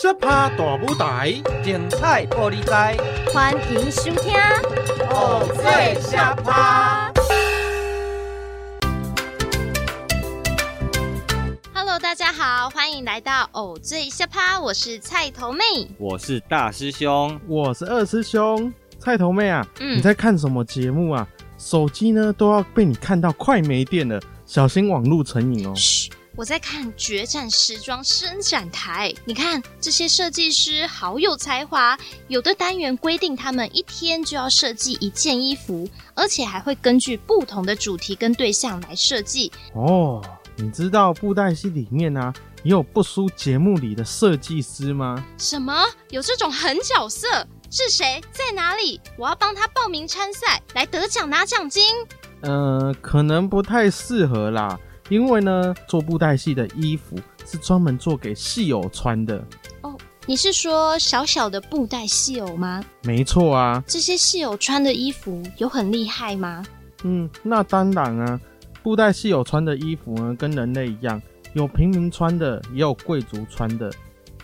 小趴大舞台，精彩玻璃台，欢迎收听《偶醉小趴》。Hello，大家好，欢迎来到《偶醉小趴》，我是菜头妹，我是大师兄，我是二师兄。菜头妹啊，嗯，你在看什么节目啊？手机呢都要被你看到快没电了，小心网路成瘾哦。嘘。我在看《决战时装伸展台》，你看这些设计师好有才华，有的单元规定他们一天就要设计一件衣服，而且还会根据不同的主题跟对象来设计。哦，你知道布袋戏里面啊，也有不输节目里的设计师吗？什么？有这种狠角色？是谁？在哪里？我要帮他报名参赛，来得奖拿奖金。呃，可能不太适合啦。因为呢，做布袋戏的衣服是专门做给戏偶穿的。哦，你是说小小的布袋戏偶吗？没错啊。这些戏偶穿的衣服有很厉害吗？嗯，那当然啊。布袋戏偶穿的衣服呢，跟人类一样，有平民穿的，也有贵族穿的。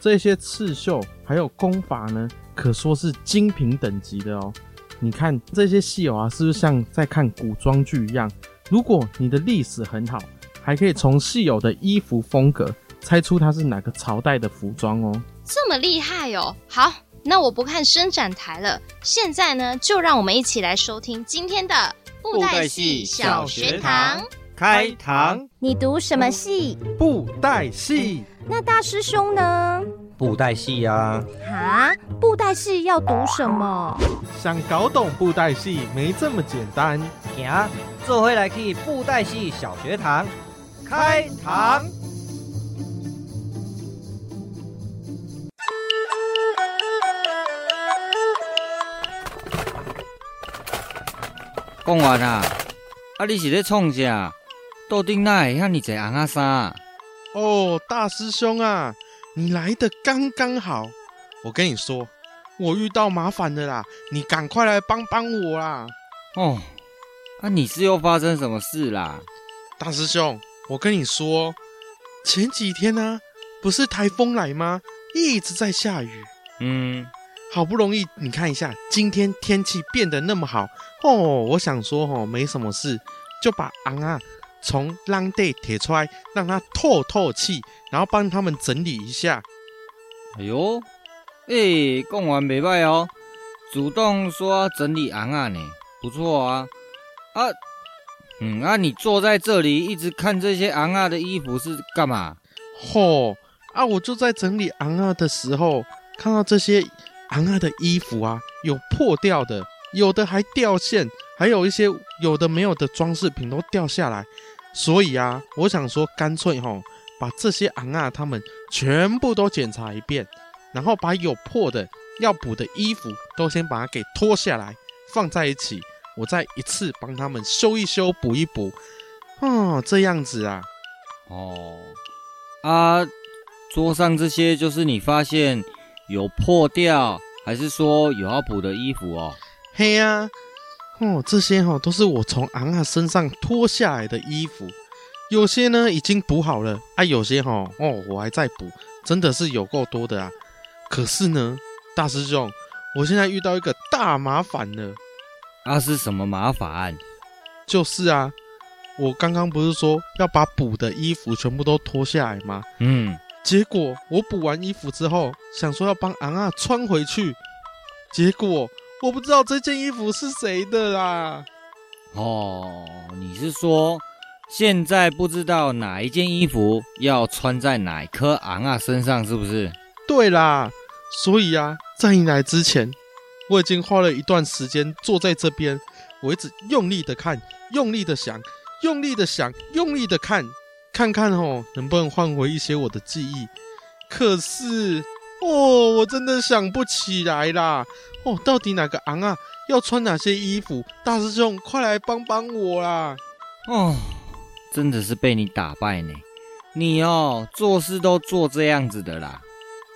这些刺绣还有工法呢，可说是精品等级的哦。你看这些戏偶啊，是不是像在看古装剧一样？如果你的历史很好。还可以从戏友的衣服风格猜出它是哪个朝代的服装哦。这么厉害哦！好，那我不看伸展台了。现在呢，就让我们一起来收听今天的布袋戏小学堂开堂。你读什么戏？布袋戏。那大师兄呢？布袋戏呀。啊？布袋戏要读什么？想搞懂布袋戏没这么简单。行，这回来去布袋戏小学堂。开堂！讲完啊！啊，你是在创啥？桌顶哪会遐尼侪红仔衫？哦，大师兄啊，你来的刚刚好。我跟你说，我遇到麻烦了啦，你赶快来帮帮我啦！哦，啊，你是又发生什么事啦？大师兄。我跟你说，前几天呢、啊，不是台风来吗？一直在下雨。嗯，好不容易你看一下，今天天气变得那么好哦。我想说哦，没什么事，就把昂啊从浪底提出来，让它透透气，然后帮他们整理一下。哎呦，哎，讲完没拜哦，主动说整理昂啊呢，不错啊，啊。嗯，那、你坐在这里一直看这些昂啊的衣服是干嘛？吼啊！我就在整理昂啊的时候，看到这些昂啊的衣服啊，有破掉的，有的还掉线，还有一些有的没有的装饰品都掉下来。所以啊，我想说，干脆吼，把这些昂啊他们全部都检查一遍，然后把有破的、要补的衣服都先把它给脱下来，放在一起。我再一次帮他们修一修、补一补，哦，这样子啊，哦，啊，桌上这些就是你发现有破掉，还是说有要补的衣服哦？嘿呀、啊，哦，这些哦都是我从昂啊身上脱下来的衣服，有些呢已经补好了，啊，有些哈哦我还在补，真的是有够多的啊。可是呢，大师兄，我现在遇到一个大麻烦了。那、啊、是什么麻烦？就是啊，我刚刚不是说要把补的衣服全部都脱下来吗？嗯，结果我补完衣服之后，想说要帮昂啊穿回去，结果我不知道这件衣服是谁的啦。哦，你是说现在不知道哪一件衣服要穿在哪颗昂啊身上，是不是？对啦，所以啊，在你来之前。我已经花了一段时间坐在这边，我一直用力的看，用力的想，用力的想，用力的看，看看哦，能不能换回一些我的记忆。可是哦，我真的想不起来啦。哦，到底哪个昂啊？要穿哪些衣服？大师兄，快来帮帮我啦！哦，真的是被你打败呢。你哦，做事都做这样子的啦。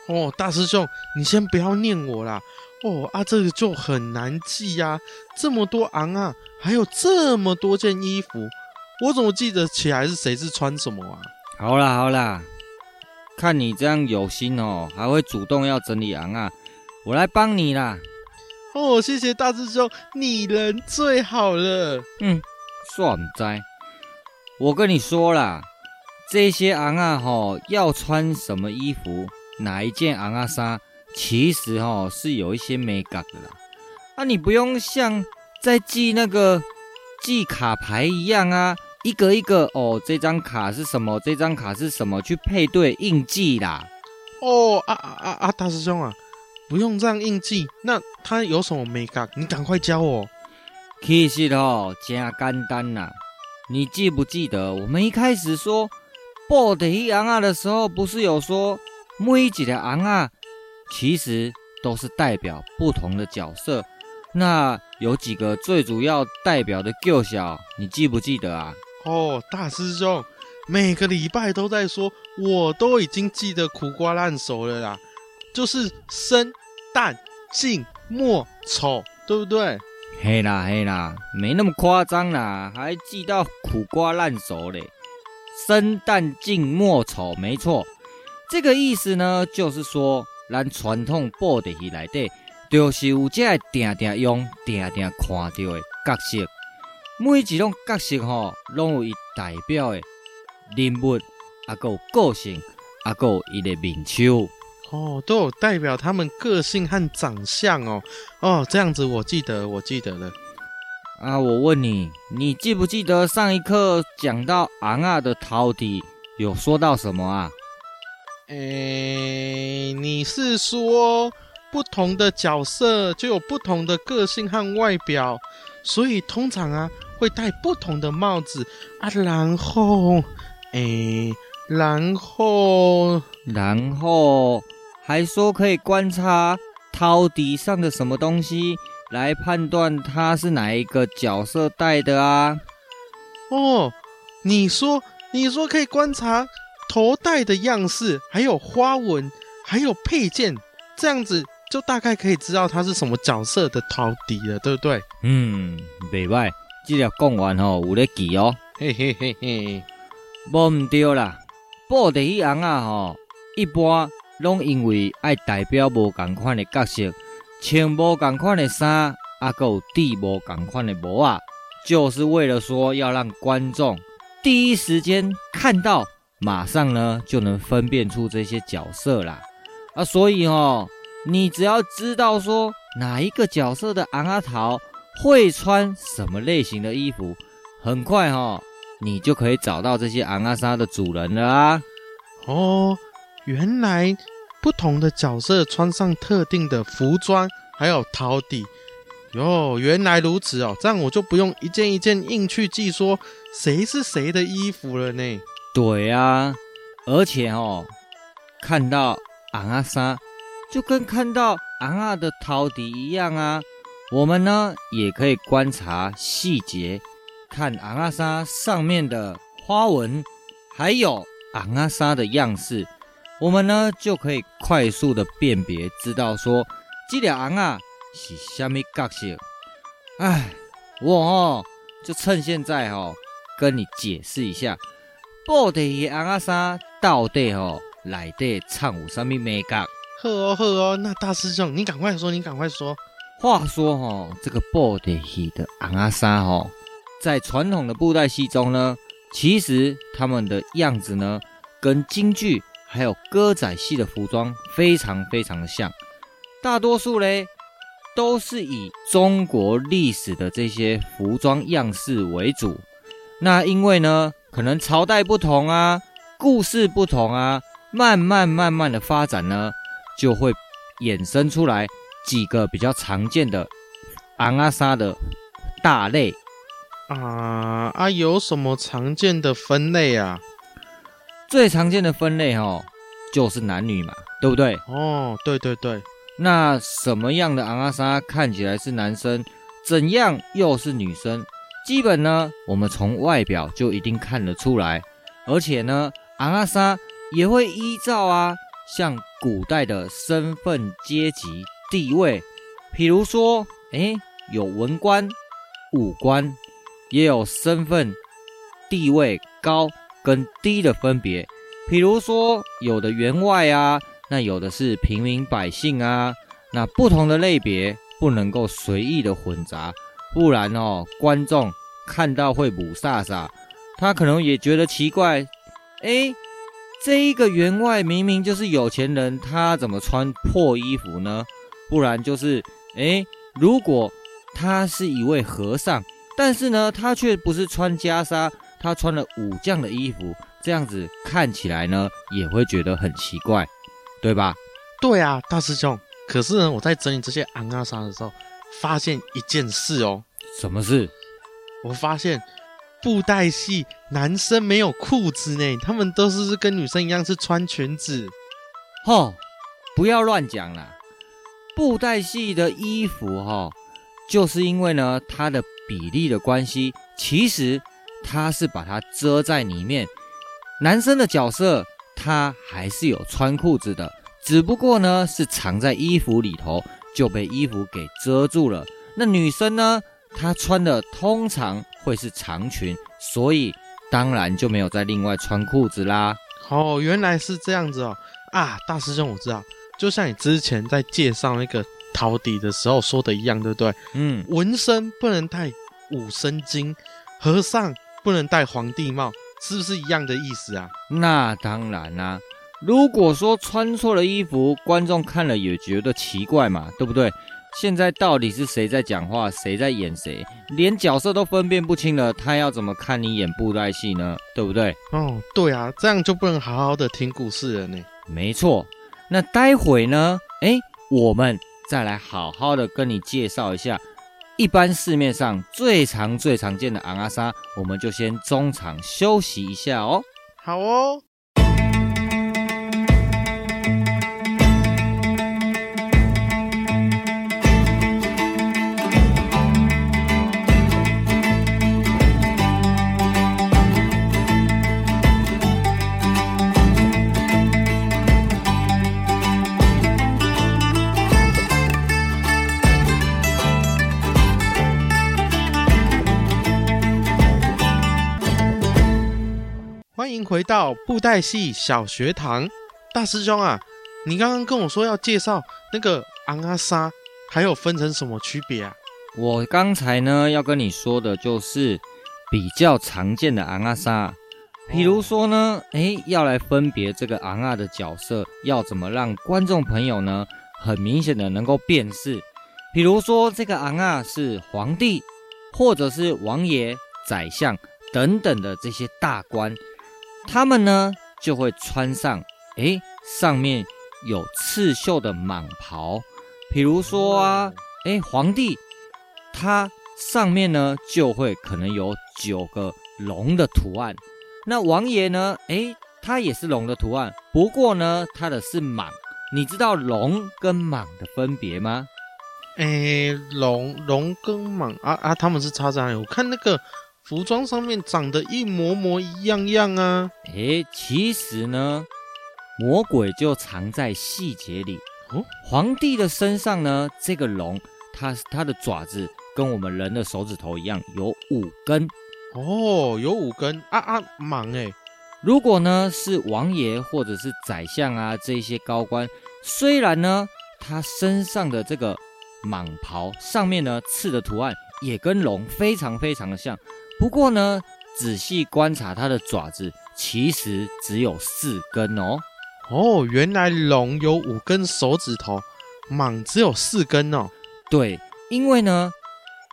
哦，大师兄，你先不要念我啦。哦啊，这个就很难记呀，啊，这么多昂啊，还有这么多件衣服，我怎么记得起来是谁是穿什么啊？好啦好啦，看你这样有心哦，还会主动要整理昂啊，我来帮你啦。哦，谢谢大师兄，你人最好了。嗯，算唔知。我跟你说啦，这些昂啊吼要穿什么衣服，哪一件昂啊衫，其实哦是有一些美感的啦。啊，你不用像在记那个记卡牌一样啊。一个一个哦，这张卡是什么？这张卡是什么？去配对印记啦。哦，啊啊啊啊！大师兄啊，不用这样印记。那它有什么美感？你赶快教我。其实哦，真简单呐。你记不记得我们一开始说布袋戏昂啊的时候，不是有说每一个尪仔其实都是代表不同的角色？那有几个最主要代表的角色，你记不记得啊？哦，大师兄，每个礼拜都在说，我都已经记得苦瓜烂熟了啦。就是生、旦、净、末、丑，对不对？嘿啦嘿啦，没那么夸张啦，还记到苦瓜烂熟嘞。生、旦、净、末、丑，没错。这个意思呢，就是说，咱传统布袋戏里底，就是有这定定用、定定看到的角色。每一种角色吼，拢有伊代表的人物，啊，有个性，啊，有伊的面相，哦，都有代表他们个性和长相哦。哦，这样子我记得，我记得了。啊，我问你，你记不记得上一课讲到尪仔的头底有说到什么啊？诶，你是说不同的角色就有不同的个性和外表，所以通常啊。会戴不同的帽子啊，然后，诶，然后，然后还说可以观察头底上的什么东西来判断他是哪一个角色戴的啊？哦，你说，你说可以观察头戴的样式，还有花纹，还有配件，这样子就大概可以知道他是什么角色的陶笛了，对不对？嗯，袂歹。这条讲完吼，有咧记哦，嘿嘿嘿嘿，无毋对啦。布袋戏尪仔吼，一般拢因为爱代表无共款的角色，穿无共款的衫，啊，搁有戴无共款的帽啊，就是为了说要让观众第一时间看到，马上呢就能分辨出这些角色啦。啊，所以哦，你只要知道说哪一个角色的昂阿桃。会穿什么类型的衣服，很快哈、哦，你就可以找到这些昂阿莎的主人了啊！哦，原来不同的角色穿上特定的服装，还有头底，哟，原来如此哦，这样我就不用一件一件硬去记说谁是谁的衣服了呢？对啊，而且哦，看到尪仔衫，就跟看到昂阿的头底一样啊。我们呢也可以观察细节，看尪仔衫上面的花纹，还有尪仔衫的样式，我们呢就可以快速的辨别，知道说这条昂啊是虾米角色。哎，我哦就趁现在哦跟你解释一下，布袋戏尪仔衫到底哦内底藏有什么眉角？好哦好哦，那大师兄你赶快说，你赶快说。话说哦，这个布袋戏的尪仔衫哦，在传统的布袋戏中呢，其实他们的样子呢，跟京剧还有歌仔戏的服装非常非常的像。大多数嘞，都是以中国历史的这些服装样式为主。那因为呢，可能朝代不同啊，故事不同啊，慢慢慢慢的发展呢，就会衍生出来。几个比较常见的昂阿沙的大类啊啊，有什么常见的分类啊？最常见的分类哦，就是男女嘛，对不对？哦，对对对。那什么样的昂阿沙看起来是男生，怎样又是女生？基本呢，我们从外表就一定看得出来，而且呢，尪仔衫也会依照啊，像古代的身份阶级。地位，譬如说，哎，有文官、武官，也有身份地位高跟低的分别。比如说有的员外啊，那有的是平民百姓啊，那不同的类别不能够随意的混杂，不然哦，观众看到会雾煞煞，他可能也觉得奇怪，诶，这一个员外明明就是有钱人，他怎么穿破衣服呢？不然就是，诶，如果他是一位和尚，但是呢，他却不是穿袈裟，他穿了武将的衣服，这样子看起来呢，也会觉得很奇怪，对吧？对啊，大师兄。可是呢，我在整理这些尪仔纱的时候，发现一件事哦。什么事？我发现布袋戏男生没有裤子呢，他们都是跟女生一样是穿裙子。吼，不要乱讲啦！布袋戏的衣服哈，就是因为呢它的比例的关系，其实它是把它遮在里面。男生的角色他还是有穿裤子的。只不过呢，是藏在衣服里头，就被衣服给遮住了。那女生呢，她穿的通常会是长裙，所以当然就没有再另外穿裤子啦。哦，原来是这样子哦。啊，大师兄，我知道，就像你之前在介绍那个陶笛的时候说的一样，对不对？嗯，纹身不能戴五身巾，和尚不能戴皇帝帽，是不是一样的意思啊？那当然啦、啊。如果说穿错了衣服，观众看了也觉得奇怪嘛，对不对？现在到底是谁在讲话，谁在演谁，连角色都分辨不清了，他要怎么看你演布袋戏呢？对不对？哦，对啊，这样就不能好好的听故事了呢。没错，那待会呢？诶，我们再来好好的跟你介绍一下，一般市面上最常、最常见的昂阿莎，我们就先中场休息一下哦。好哦。欢迎回到布袋戏小学堂，大师兄啊，你刚刚跟我说要介绍那个尪仔纱，还有分成什么区别啊？我刚才呢要跟你说的就是比较常见的尪仔纱，比如说呢，哎，要来分别这个昂阿的角色，要怎么让观众朋友呢很明显的能够辨识？比如说这个昂阿是皇帝，或者是王爷、宰相等等的这些大官。他们呢就会穿上，诶，上面有刺绣的蟒袍，比如说啊，诶，皇帝他上面呢就会可能有九个龙的图案。那王爷呢，诶，他也是龙的图案，不过呢，他的是蟒。你知道龙跟蟒的分别吗？诶，龙龙跟蟒啊啊，他们是差在哪里？我看那个。服装上面长得一模模一样样啊！诶，其实呢，魔鬼就藏在细节里。哦，皇帝的身上呢，这个龙，它它的爪子跟我们人的手指头一样，有五根。哦，有五根啊啊，蟒诶。如果呢是王爷或者是宰相啊这些高官，虽然呢他身上的这个蟒袍上面呢刺的图案也跟龙非常非常的像。不过呢，仔细观察它的爪子，其实只有四根哦。哦，原来龙有五根手指头，蟒只有四根哦。对，因为呢，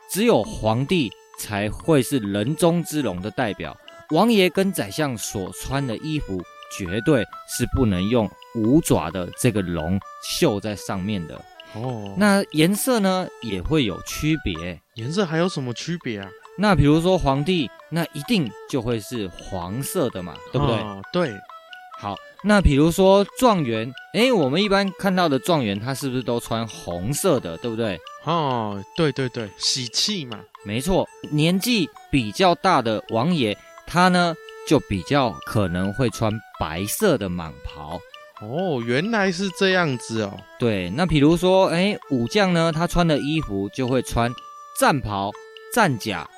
只有皇帝才会是人中之龙的代表，王爷跟宰相所穿的衣服，绝对是不能用五爪的这个龙绣在上面的。哦，那颜色呢，也会有区别。颜色还有什么区别啊？那比如说皇帝，那一定就会是黄色的嘛，对不对？哦，对。好，那比如说状元，诶，我们一般看到的状元，他是不是都穿红色的，对不对？哦，对对对，喜气嘛。没错，年纪比较大的王爷，他呢就比较可能会穿白色的蟒袍。哦，原来是这样子哦。对，那比如说，诶，武将呢，他穿的衣服就会穿战袍、战甲。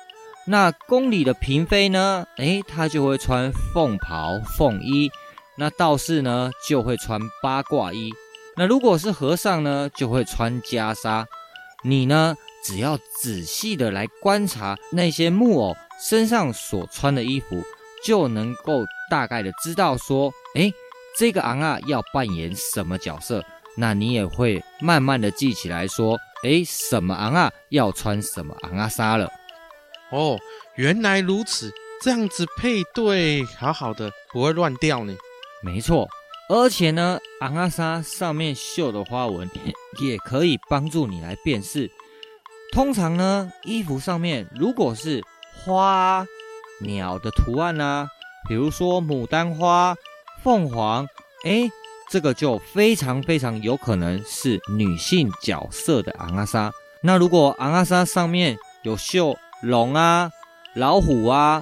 那宫里的嫔妃呢？诶，她就会穿凤袍凤衣。那道士呢就会穿八卦衣，那如果是和尚呢就会穿袈裟。你呢只要仔细的来观察那些木偶身上所穿的衣服，就能够大概的知道说，诶，这个昂啊要扮演什么角色。那你也会慢慢的记起来说，诶，什么昂啊要穿什么昂啊纱了。哦，原来如此，这样子配对好好的，不会乱掉呢。没错，而且呢，昂阿莎上面绣的花纹 也可以帮助你来辨识。通常呢，衣服上面如果是花、鸟的图案啊，比如说牡丹花、凤凰，诶。这个就非常非常有可能是女性角色的昂阿莎。那如果昂阿莎上面有绣龙啊、老虎啊，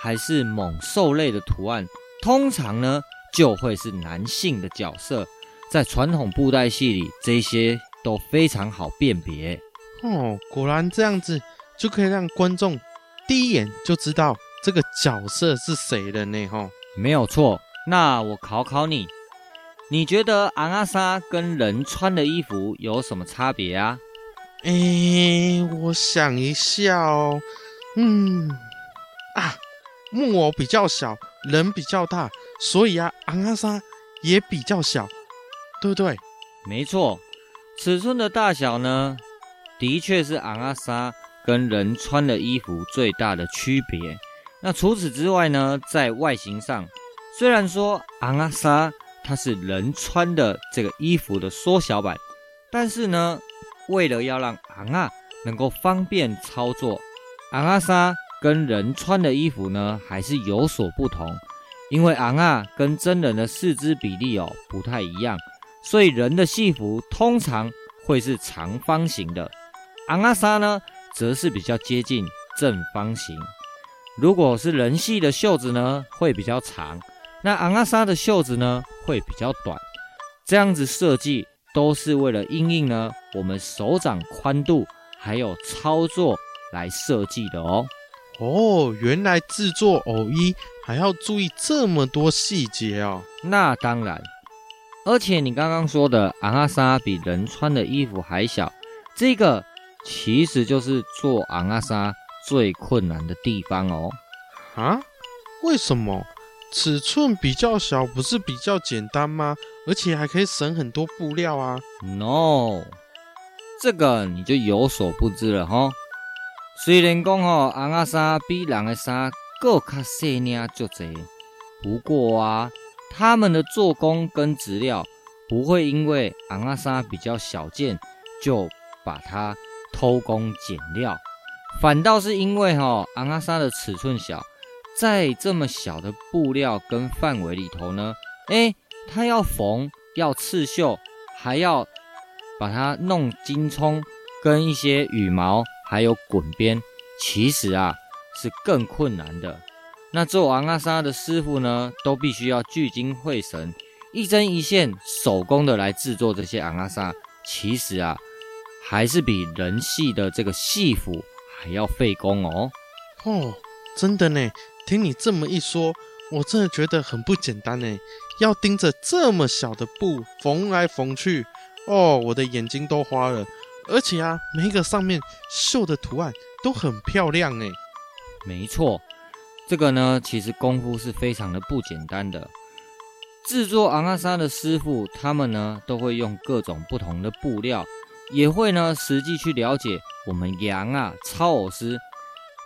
还是猛兽类的图案，通常呢就会是男性的角色。在传统布袋戏里，这些都非常好辨别。哦，果然这样子就可以让观众第一眼就知道这个角色是谁了呢？哈，没有错。那我考考你。你觉得昂阿莎跟人穿的衣服有什么差别啊？诶，我想一下哦，嗯，啊，木偶比较小，人比较大，所以啊，昂啊纱也比较小，对不对？没错，尺寸的大小呢，的确是昂啊纱跟人穿的衣服最大的区别。那除此之外呢，在外形上，虽然说昂啊纱它是人穿的这个衣服的缩小版，但是呢，为了要让昂啊能够方便操作，昂啊纱跟人穿的衣服呢还是有所不同。因为昂啊跟真人的四肢比例哦不太一样，所以人的戏服通常会是长方形的，昂啊纱呢则是比较接近正方形。如果是人戏的袖子呢会比较长。那昂啊纱的袖子呢会比较短，这样子设计都是为了因应呢我们手掌宽度还有操作来设计的哦。哦，原来制作偶衣还要注意这么多细节哦。那当然，而且你刚刚说的昂阿莎比人穿的衣服还小，这个其实就是做昂阿莎最困难的地方哦。啊？为什么？尺寸比较小，不是比较简单吗？而且还可以省很多布料啊！No，这个你就有所不知了哈。虽然讲吼，昂啊纱比人的纱更较细腻就这，不过啊，他们的做工跟质料不会因为昂啊纱比较小件就把它偷工减料，反倒是因为吼，昂啊纱的尺寸小。在这么小的布料跟范围里头呢，哎，它要缝，要刺绣，还要把它弄金葱，跟一些羽毛，还有滚边，其实啊是更困难的。那做昂啊纱的师傅呢，都必须要聚精会神，一针一线手工的来制作这些昂啊纱，其实啊还是比人戏的这个戏服还要费工哦。哦，真的呢。听你这么一说，我真的觉得很不简单呢。要盯着这么小的布缝来缝去，哦，我的眼睛都花了。而且啊，每一个上面绣的图案都很漂亮哎。没错，这个呢，其实功夫是非常的不简单的。制作昂啊纱的师傅，他们呢都会用各种不同的布料，也会呢实际去了解我们羊啊超偶师。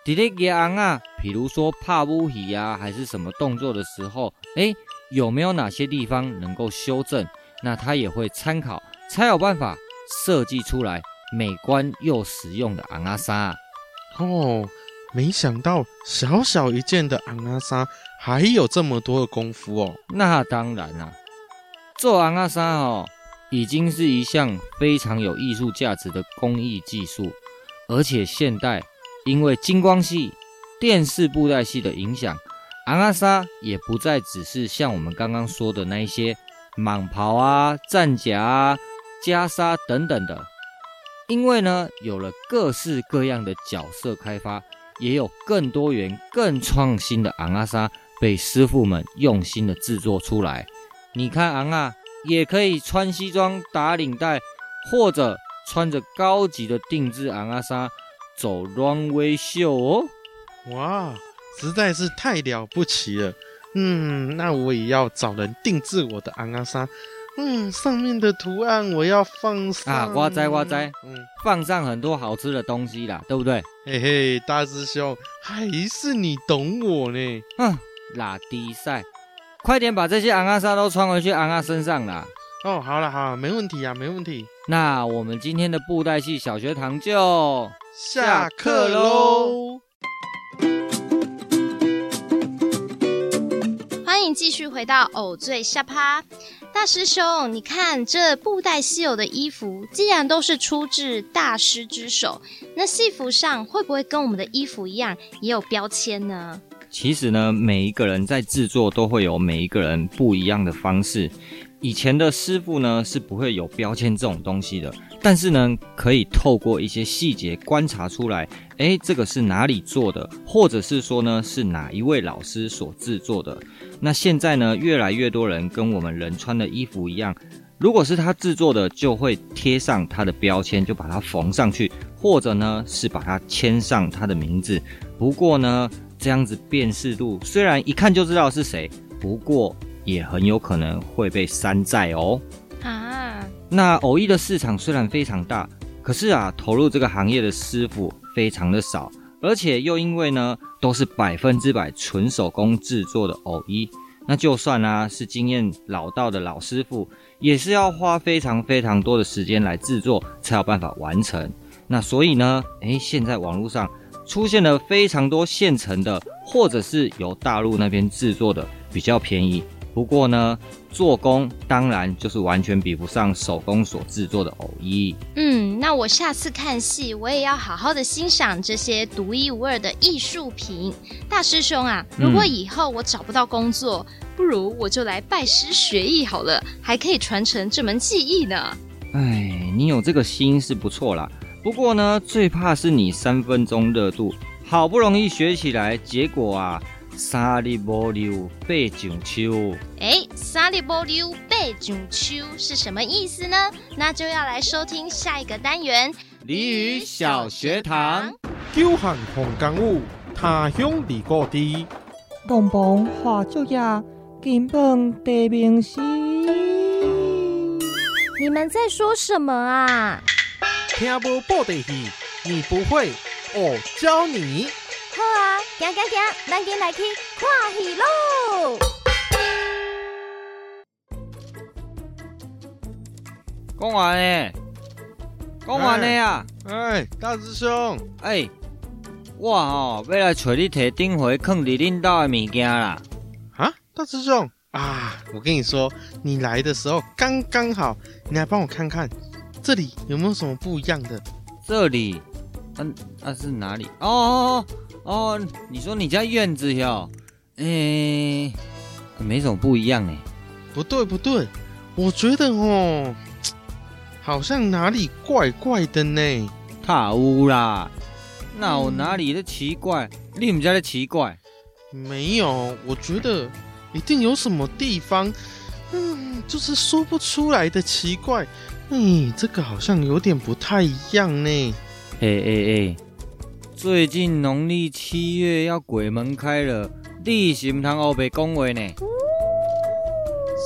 迪丽吉昂啊，比如说帕乌喜呀，还是什么动作的时候，哎，有没有哪些地方能够修正？那他也会参考，才有办法设计出来美观又实用的昂啊纱。哦，没想到小小一件的昂啊纱还有这么多的功夫哦。那当然啦、啊，做昂啊纱哦，已经是一项非常有艺术价值的工艺技术，而且现代。因为金光系、电视布袋戏的影响，昂啊纱也不再只是像我们刚刚说的那一些蟒袍啊、战甲啊、袈裟等等的。因为呢，有了各式各样的角色开发，也有更多元、更创新的昂啊纱被师傅们用心的制作出来。你看昂啊，也可以穿西装打领带，或者穿着高级的定制昂啊纱走 runway 秀哦。哇，实在是太了不起了。嗯，那我也要找人定制我的昂啊纱。嗯，上面的图案我要放上啊，哇哉哇哉，嗯，放上很多好吃的东西啦，对不对？嘿嘿，大师兄，还是你懂我呢。嗯，拉低赛，快点把这些昂啊纱都穿回去昂阿身上啦。哦，好了好了，没问题啊，没问题。那我们今天的布袋戏小学堂就下课喽。欢迎继续回到偶醉下趴。大师兄，你看这布袋戏偶的衣服，既然都是出自大师之手，那戏服上会不会跟我们的衣服一样，也有标签呢？其实呢，每一个人在制作都会有每一个人不一样的方式。以前的师傅呢是不会有标签这种东西的，但是呢，可以透过一些细节观察出来，哎，这个是哪里做的，或者是说呢，是哪一位老师所制作的。那现在呢，越来越多人跟我们人穿的衣服一样，如果是他制作的，就会贴上他的标签，就把它缝上去，或者呢是把它签上他的名字。不过呢，这样子辨识度虽然一看就知道是谁，不过也很有可能会被山寨哦。啊，那偶一的市场虽然非常大，可是啊，投入这个行业的师傅非常的少。而且又因为呢，都是百分之百纯手工制作的偶一，那就算啊是经验老道的老师傅，也是要花非常非常多的时间来制作，才有办法完成。那所以呢，诶，现在网络上出现了非常多现成的，或者是由大陆那边制作的，比较便宜。不过呢，做工当然就是完全比不上手工所制作的偶衣。嗯，那我下次看戏，我也要好好的欣赏这些独一无二的艺术品。大师兄啊，如果以后我找不到工作，嗯、不如我就来拜师学艺好了，还可以传承这门技艺呢。哎，你有这个心是不错啦。不过呢，最怕是你三分钟热度，好不容易学起来，结果啊。三日无溜八上秋，哎，三日无溜八上秋是什么意思呢？那就要来收听下一个单元——俚语小学堂。久旱逢甘雨，他乡遇故知。东风化作叶，金榜题名时。你们在说什么啊？听不布袋戏，你不会，我教你。好啊，行行行，咱今来去看戏喽！讲完呢，讲完了呀！哎，大师兄，哎，我哦要来找你提顶回放伫恁兜的物件啦！啊，大师兄啊，我跟你说，你来的时候刚刚好，你来帮我看看，这里有没有什么不一样的？这里，嗯，那、啊、是哪里？哦哦哦！哦，你说你家院子哟？哎，没什么不一样哎。不对不对，我觉得哦，好像哪里怪怪的呢。卡乌啦，那我哪里的奇怪？嗯、你们家的奇怪？没有，我觉得一定有什么地方，嗯，就是说不出来的奇怪。嗯，这个好像有点不太一样呢。哎哎哎。最近农历七月要鬼门开了，你是唔通黑白讲话呢？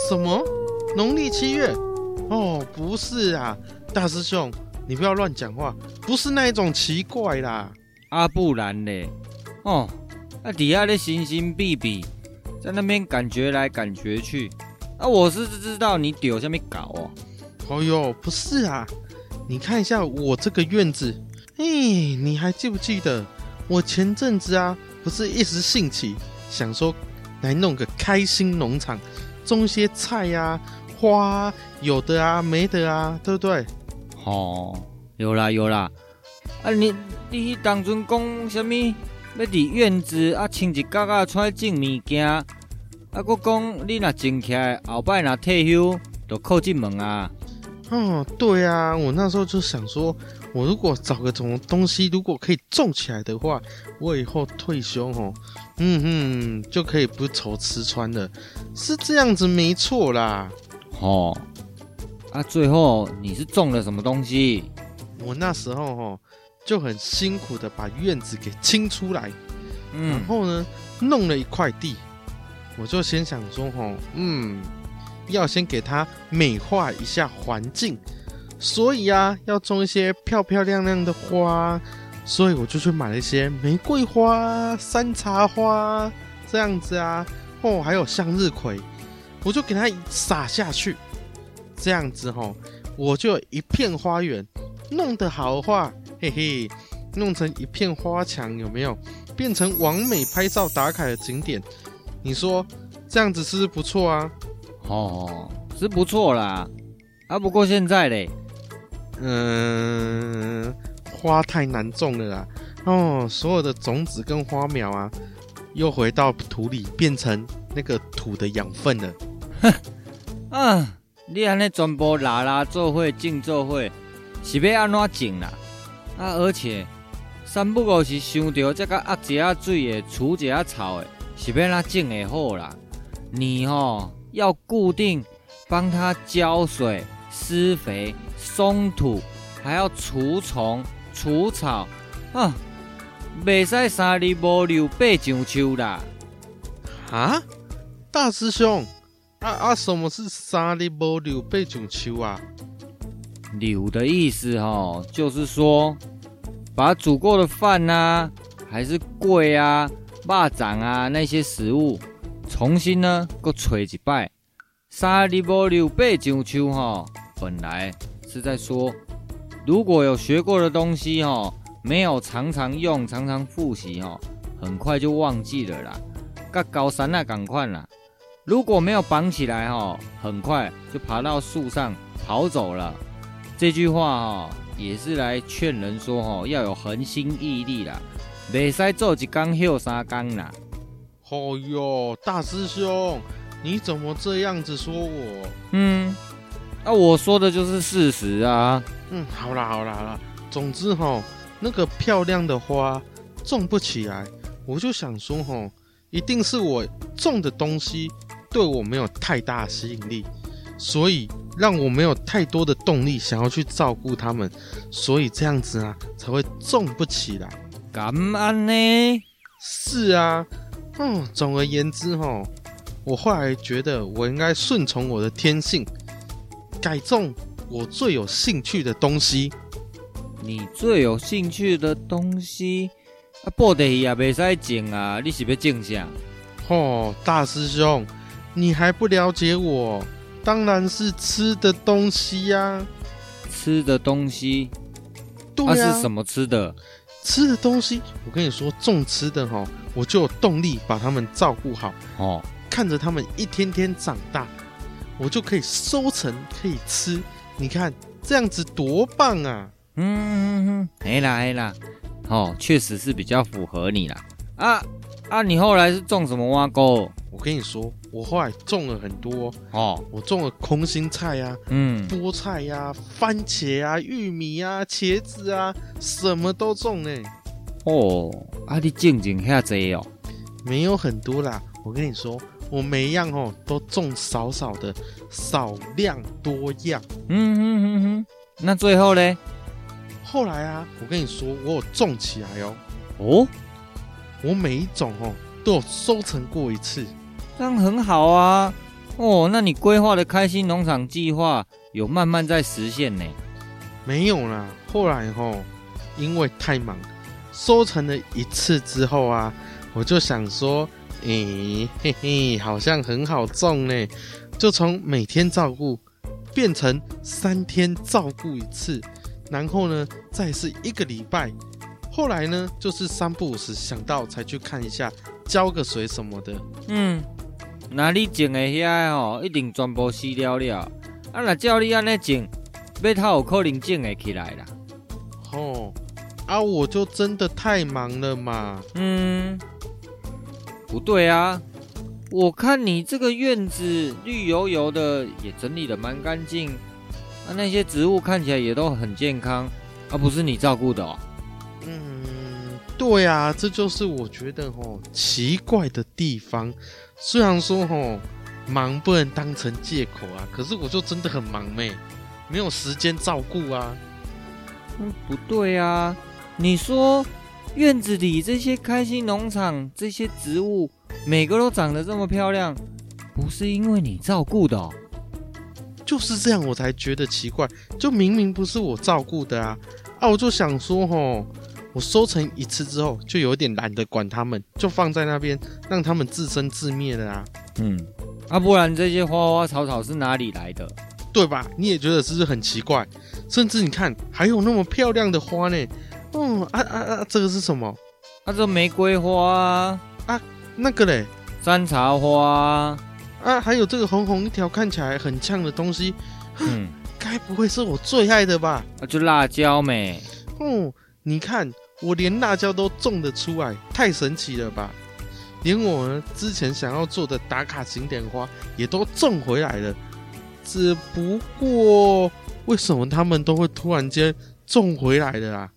什么？农历七月？哦，不是啊，大师兄，你不要乱讲话，不是那一种奇怪啦。啊，不然呢？哦，那底下的神神秘秘，在那边感觉来感觉去，啊，我是知道你丢下面搞哦。哦哟，不是啊，你看一下我这个院子。哎，你还记不记得我前阵子啊，不是一时兴起想说来弄个开心农场，种些菜呀、啊、花、啊，有的啊没的啊，对不对？哦，有啦有啦。啊，你你当初讲什么？要伫院子啊，亲戚家家出来种物件，啊，搁讲你若种起来，后摆若退休，就靠进门啊。哦，对啊，我那时候就想说。我如果找个什么东西，如果可以种起来的话，我以后退休哦，嗯哼，就可以不愁吃穿了，是这样子没错啦。哦，啊，最后你是种了什么东西？我那时候哈就很辛苦的把院子给清出来，嗯，然后呢弄了一块地，我就先想说哈，嗯，要先给它美化一下环境。所以啊，要种一些漂漂亮亮的花，所以我就去买了一些玫瑰花、山茶花这样子啊，哦，还有向日葵，我就给它撒下去，这样子吼，我就有一片花园。弄得好的话，嘿嘿，弄成一片花墙，有没有？变成完美拍照打卡的景点，你说这样子是不是不错啊？哦，是不错啦，啊，不过现在嘞。嗯，花太难种了啦。哦，所有的种子跟花苗啊，又回到土里，变成那个土的养分了。哼，啊，你安尼全部拉拉做伙，种做伙，是要安怎种啦？啊，而且三不五时想到这个压一下水的，除一下草的，是要哪种会好啦？你哦，要固定帮它浇水。施肥、松土，还要除虫、除草啊！袂使三日无留八上秋啦！啊，大师兄，啊啊，什么是三日无留八上秋啊？柳的意思哦，就是说把煮过的饭啊，还是粿啊、蚂蚱啊那些食物，重新呢，搁炊一摆。三日无留八上秋哈。本来是在说，如果有学过的东西哦，没有常常用、常常复习哦，很快就忘记了啦。跟高山那赶快啦，如果没有绑起来哦，很快就爬到树上逃走了。这句话哦，也是来劝人说哦，要有恒心毅力啦，袂使做一工休三工啦。哦哟，大师兄，你怎么这样子说我？嗯。那、啊、我说的就是事实啊。嗯，好啦好啦好啦，总之齁，那个漂亮的花种不起来，我就想说齁，一定是我种的东西对我没有太大吸引力，所以让我没有太多的动力想要去照顾它们，所以这样子啊才会种不起来。干嘛呢？是啊，嗯，总而言之齁，我后来觉得我应该顺从我的天性。改种我最有兴趣的东西。你最有兴趣的东西啊，布袋戏也袂使种啊！你是要种啥？哦，大师兄，你还不了解我？当然是吃的东西呀、啊！吃的东西，对啊，啊是什么吃的？吃的东西，我跟你说，种吃的哈，我就有动力把他们照顾好哦，看着他们一天天长大。我就可以收成，可以吃。你看这样子多棒啊！嗯嗯嗯，哎啦哎啦，哦，确实是比较符合你啦。啊啊，你后来是种什么挖沟？我跟你说，我后来种了很多哦。我种了空心菜呀、啊，嗯，菠菜呀、啊，番茄啊，玉米啊，茄子啊，什么都种呢。哦，啊，你种种遐济哦？没有很多啦，我跟你说。我每一样哦都种少少的，少量多样。嗯哼哼哼，那最后嘞？后来啊，我跟你说，我有种起来哦。哦，我每一种哦都有收成过一次，这样很好啊。哦，那你规划的开心农场计划有慢慢在实现呢？没有啦，后来哦，因为太忙，收成了一次之后啊，我就想说。诶、欸，嘿嘿，好像很好种呢，就从每天照顾变成三天照顾一次，然后呢，再是一个礼拜，后来呢，就是三不五时想到才去看一下，浇个水什么的。嗯，那你种的遐哦，一定全部死了了。啊，那照你安尼种，要他有可能种会起来啦。哦，啊，我就真的太忙了嘛。嗯。不对啊，我看你这个院子绿油油的，也整理的蛮干净，啊，那些植物看起来也都很健康，而、啊、不是你照顾的哦。嗯，对啊，这就是我觉得哦奇怪的地方。虽然说哦忙不能当成借口啊，可是我就真的很忙咩，没有时间照顾啊。嗯，不对啊，你说院子里这些开心农场这些植物，每个都长得这么漂亮，不是因为你照顾的哦？就是这样，我才觉得奇怪。就明明不是我照顾的啊！啊，我就想说，吼，我收成一次之后，就有点懒得管它们，就放在那边，让他们自生自灭的啊。嗯，啊，不然这些花花草草是哪里来的？对吧？你也觉得是不是很奇怪？甚至你看，还有那么漂亮的花呢。嗯，啊啊啊，这个是什么？啊，这玫瑰花啊，啊，那个嘞，山茶花。啊，还有这个红红一条看起来很呛的东西，嗯，该不会是我最爱的吧？啊，就辣椒没？哦，你看我连辣椒都种得出来，太神奇了吧？连我呢之前想要做的打卡景点花也都种回来了，只不过为什么他们都会突然间种回来的啊？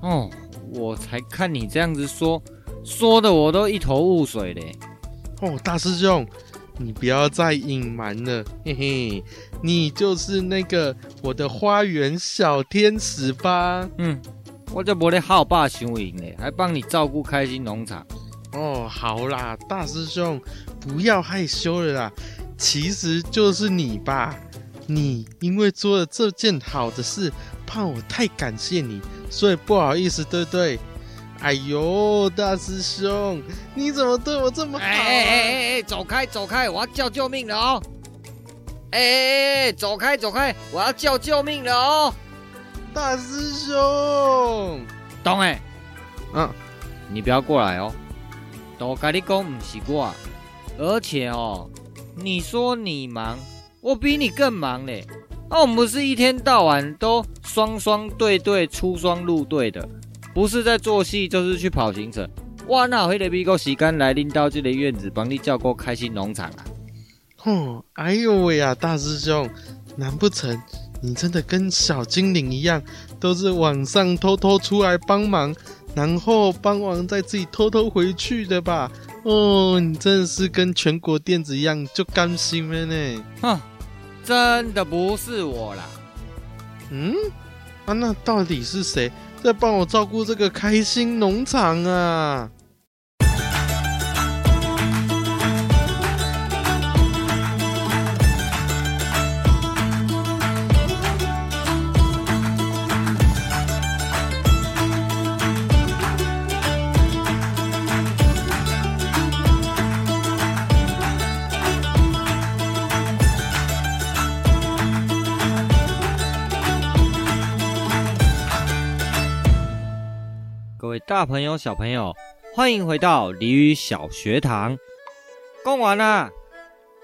哦，我才看你这样子说，说的我都一头雾水嘞。哦，大师兄。你不要再隐瞒了，嘿嘿，你就是那个我的花园小天使吧？嗯，我就不得好霸雄赢呢，还帮你照顾开心农场。哦，好啦，大师兄，不要害羞了啦，其实就是你吧？你因为做了这件好的事，怕我太感谢你，所以不好意思，对不对？哎呦，大师兄，你怎么对我这么好啊？哎哎哎哎，走开走开，我要叫救命了哦！哎哎哎，走开走开，我要叫救命了哦！大师兄，懂哎，嗯，你不要过来哦。都跟你讲不是我，而且哦，你说你忙，我比你更忙嘞。那我们不是一天到晚都双双对对出双入对的。不是在做戏，就是去跑行程。哇，那会得比够时间来拎到这个院子，帮你照顾开心农场啊！哦，哎呦喂呀，大师兄，难不成你真的跟小精灵一样，都是晚上偷偷出来帮忙，然后帮忙再自己偷偷回去的吧？哦，你真的是跟全国电子一样，就甘心了呢。哼，真的不是我啦。嗯，啊，那到底是谁？在帮我照顾这个开心农场啊！大朋友、小朋友，欢迎回到鲤鱼小学堂。讲完了，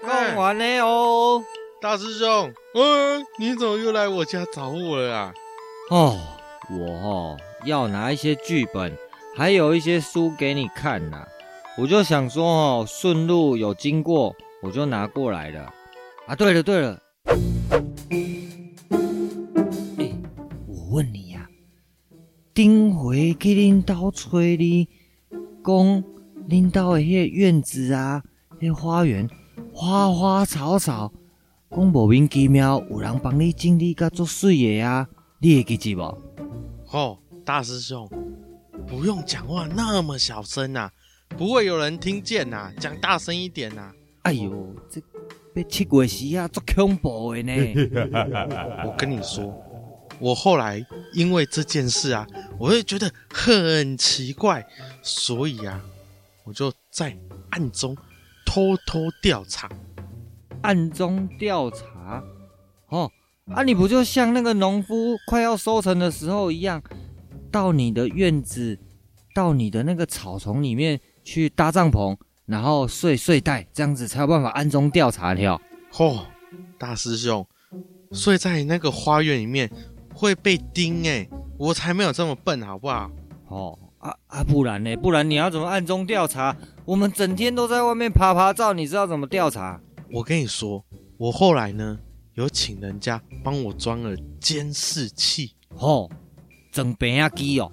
讲完了哦。大师兄，嗯，你怎么又来我家找我了啊？哦，我哦要拿一些剧本，还有一些书给你看呐、啊。我就想说哦，顺路有经过，我就拿过来了。啊，对了对了，顶回去恁兜找你，讲恁兜的迄个院子啊，迄个花园花花草草，讲莫名其妙有人帮你整理甲足水的啊，你会记住无？哦，大师兄，不用讲话那么小声啊，不会有人听见呐，讲大声一点呐。哎呦，这被七鬼时啊，足恐怖的呢。我跟你说。我后来因为这件事啊，我会觉得很奇怪，所以啊，我就在暗中偷偷调查。暗中调查？哦，啊，你不就像那个农夫快要收成的时候一样，到你的院子，到你的那个草丛里面去搭帐篷，然后睡睡袋，这样子才有办法暗中调查的。哦，大师兄，睡在那个花园里面。会被盯哎，我才没有这么笨，好不好？哦啊啊，不然呢？不然你要怎么暗中调查？我们整天都在外面爬爬照，你知道怎么调查？我跟你说，我后来呢，有请人家帮我装了监视器。哦，整边啊机哦。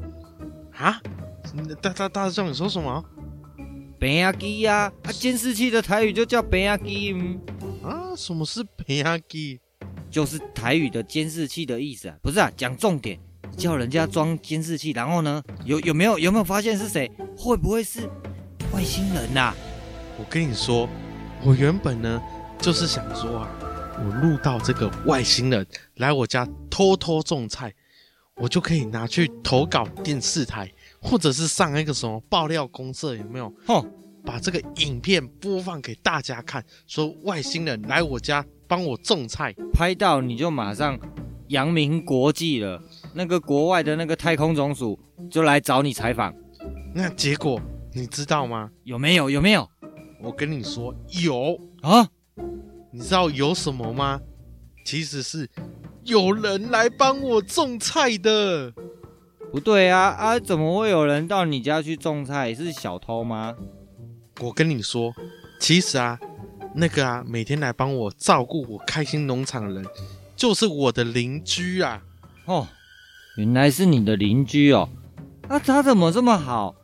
啊？大大大师兄，你说什么？变压机呀，啊，监视器的台语就叫变压机。啊，什么是变压机？就是台语的监视器的意思啊。不是啊，讲重点，叫人家装监视器，然后呢，有有没有有没有发现是谁？会不会是外星人呐，啊？我跟你说，我原本呢就是想说啊，我录到这个外星人来我家偷偷种菜，我就可以拿去投稿电视台。或者是上一个什么爆料公社有没有？哼，把这个影片播放给大家看，说外星人来我家帮我种菜，拍到你就马上扬名国际了。那个国外的那个太空总署就来找你采访。那结果你知道吗？有没有？有没有？我跟你说有啊！你知道有什么吗？其实是有人来帮我种菜的。不对啊啊！怎么会有人到你家去种菜？是小偷吗？我跟你说，其实啊，那个啊，每天来帮我照顾我开心农场的人，就是我的邻居啊。哦，原来是你的邻居哦。那、啊、他怎么这么好，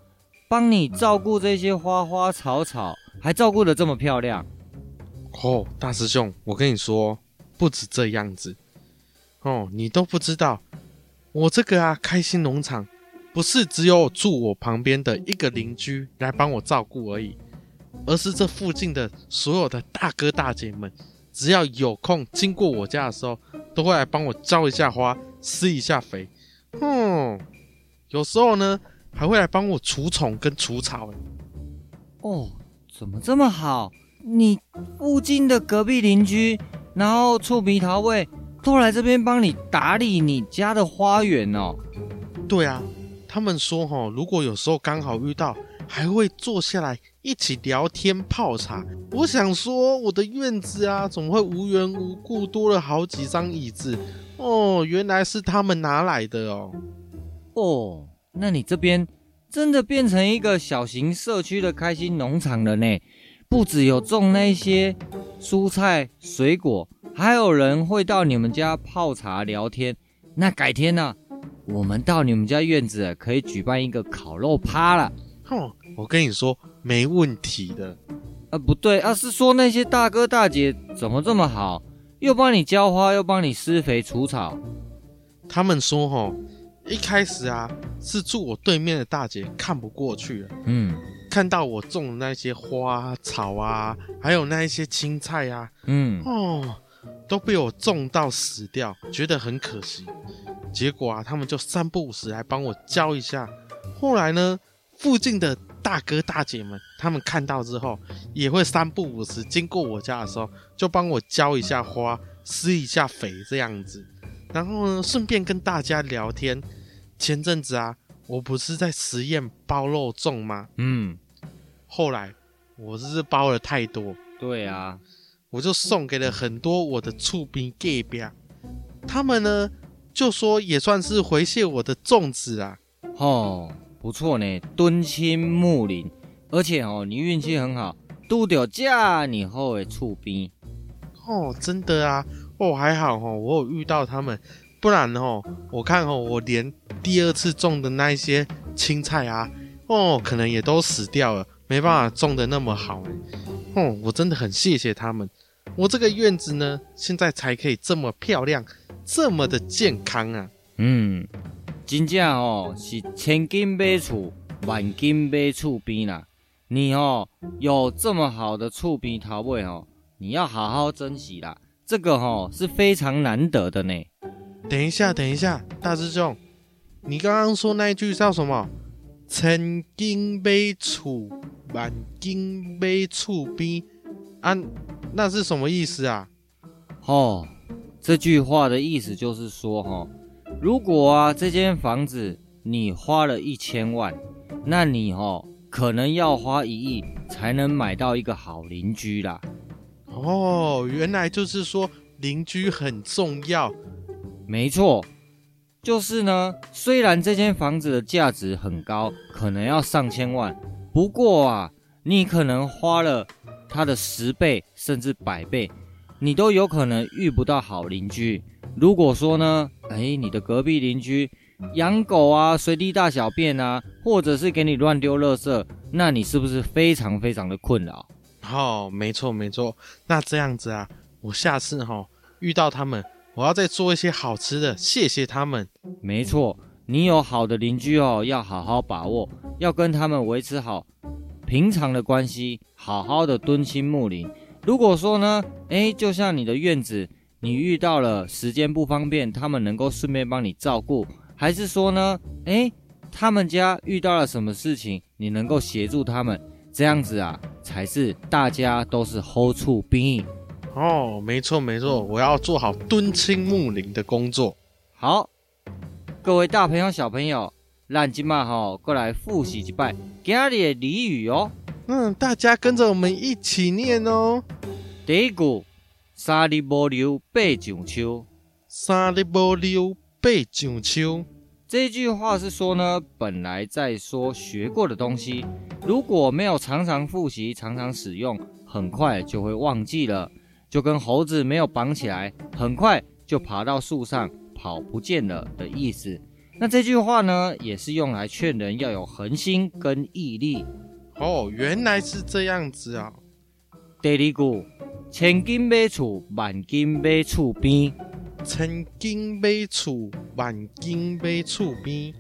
帮你照顾这些花花草草，还照顾的这么漂亮？哦，大师兄，我跟你说，不止这样子。哦，你都不知道。我这个啊，开心农场不是只有住我旁边的一个邻居来帮我照顾而已，而是这附近的所有的大哥大姐们，只要有空经过我家的时候，都会来帮我浇一下花，施一下肥。嗯，有时候呢，还会来帮我除虫跟除草。哦，怎么这么好？你附近的隔壁邻居，然后臭鼻桃味。都来这边帮你打理你家的花园哦。对啊，他们说哈，如果有时候刚好遇到，还会坐下来一起聊天泡茶。我想说，我的院子啊，怎么会无缘无故多了好几张椅子？哦，原来是他们拿来的哦。哦，那你这边真的变成一个小型社区的开心农场了呢？不只有种那些蔬菜水果。还有人会到你们家泡茶聊天，那改天呢、我们到你们家院子可以举办一个烤肉趴了。哼，我跟你说没问题的。啊，不对，啊是说那些大哥大姐怎么这么好，又帮你浇花，又帮你施肥除草。他们说哈，一开始啊是住我对面的大姐看不过去了，嗯，看到我种的那些花草啊，还有那一些青菜啊，嗯，哦。都被我种到死掉，觉得很可惜。结果啊，他们就三不五时来帮我浇一下。后来呢，附近的大哥大姐们，他们看到之后，也会三不五时经过我家的时候，就帮我浇一下花，施一下肥这样子。然后呢，顺便跟大家聊天。前阵子啊，我不是在实验包肉粽吗？嗯。后来我是包了太多。对啊。我就送给了很多我的厝边隔壁，他们呢就说也算是回谢我的粽子啊。哦，不错呢，敦亲睦邻，而且哦，你运气很好，拄到这你好的厝边。哦，真的啊，哦还好哦，我有遇到他们，不然哦，我看哦，我连第二次种的那一些青菜啊，哦，可能也都死掉了，没办法种的那么好。哦，我真的很谢谢他们。我这个院子呢，现在才可以这么漂亮，这么的健康啊。嗯，真正哦，是千金买厝，万金买厝边啦。你哦，有这么好的厝边头尾哦，你要好好珍惜啦。这个哦，是非常难得的呢。等一下，等一下，大师兄，你刚刚说那一句叫什么？千金买厝，万金买厝边。啊，那是什么意思啊？哦，这句话的意思就是说，哈，如果啊这间房子你花了一千万，那你哦可能要花一亿才能买到一个好邻居啦。哦，原来就是说邻居很重要。没错，就是呢，虽然这间房子的价值很高，可能要上千万，不过啊，你可能花了。它的十倍甚至百倍，你都有可能遇不到好邻居。如果说呢，哎，你的隔壁邻居养狗啊，随地大小便啊，或者是给你乱丢垃圾，那你是不是非常非常的困扰？哦，没错没错。那这样子啊，我下次哈、哦、遇到他们，我要再做一些好吃的，谢谢他们。没错，你有好的邻居哦，要好好把握，要跟他们维持好平常的关系，好好的敦亲睦邻。如果说呢，诶，就像你的院子，你遇到了时间不方便，他们能够顺便帮你照顾，还是说呢，诶，他们家遇到了什么事情，你能够协助他们，这样子啊，才是大家都是 hold 住兵役。哦，没错没错，我要做好敦亲睦邻的工作。好，各位大朋友小朋友，让今嘛吼过来复习一拜今日的俚语哦。嗯，大家跟着我们一起念哦。第一句，三日无溜八上秋。三日无溜八上秋。这句话是说呢，本来在说学过的东西，如果没有常常复习、常常使用，很快就会忘记了。就跟猴子没有绑起来，很快就爬到树上跑不见了的意思。那这句话呢，也是用来劝人要有恒心跟毅力。哦，原来是这样子啊。第二句，千金买厝，万金买厝边。千金买厝，万金买厝边。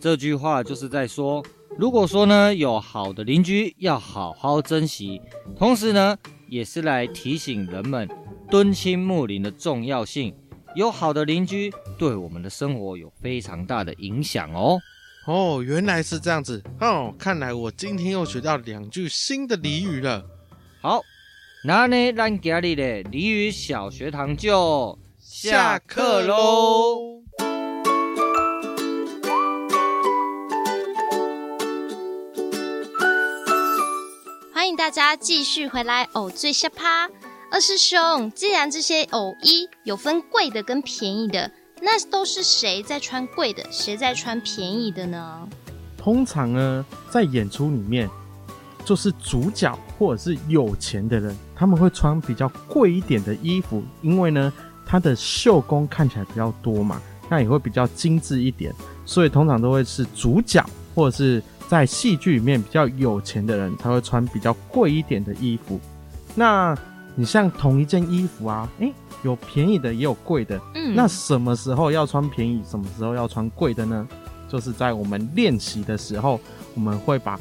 这句话就是在说，如果说呢，有好的邻居，要好好珍惜。同时呢，也是来提醒人们敦亲睦邻的重要性。有好的邻居，对我们的生活有非常大的影响哦。哦，原来是这样子哦。看来我今天又学到两句新的俚语了。好，那呢，咱今日的俚语小学堂就下课喽。欢迎大家继续回来偶最下趴。二师兄，既然这些偶衣有分贵的跟便宜的，那都是谁在穿贵的，谁在穿便宜的呢？通常呢，在演出里面，就是主角或者是有钱的人，他们会穿比较贵一点的衣服，因为呢，他的绣工看起来比较多嘛，那也会比较精致一点，所以通常都会是主角或者是。在戏剧里面比较有钱的人，他会穿比较贵一点的衣服。那你像同一件衣服啊，诶、欸，有便宜的也有贵的。嗯，那什么时候要穿便宜，什么时候要穿贵的呢？就是在我们练习的时候，我们会把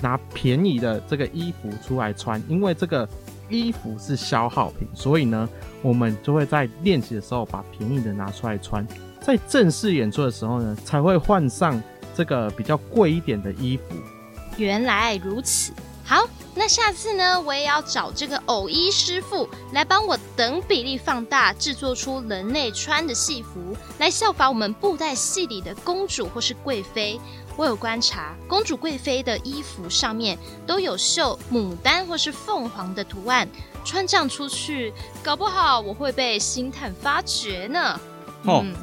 拿便宜的这个衣服出来穿，因为这个衣服是消耗品，所以呢，我们就会在练习的时候把便宜的拿出来穿，在正式演出的时候呢，才会换上。这个比较贵一点的衣服，原来如此。好，那下次呢，我也要找这个偶衣师傅来帮我等比例放大，制作出人类穿的戏服，来效仿我们布袋戏里的公主或是贵妃。我有观察，公主贵妃的衣服上面都有绣牡丹或是凤凰的图案，穿这样出去，搞不好我会被星探发掘呢。哦。嗯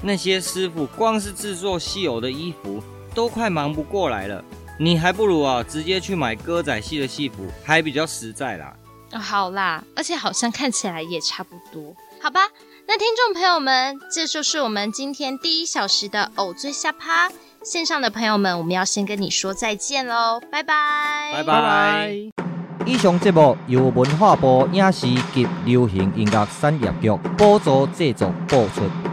那些师傅光是制作稀有的衣服都快忙不过来了，你还不如啊直接去买歌仔戏的戏服，还比较实在啦。哦，好啦，而且好像看起来也差不多，好吧？那听众朋友们，这就是我们今天第一小时的偶最下趴。线上的朋友们，我们要先跟你说再见喽，拜拜，拜拜。以上节目由文化部影视及流行音乐产业局补助制作播出。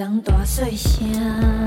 人大细声。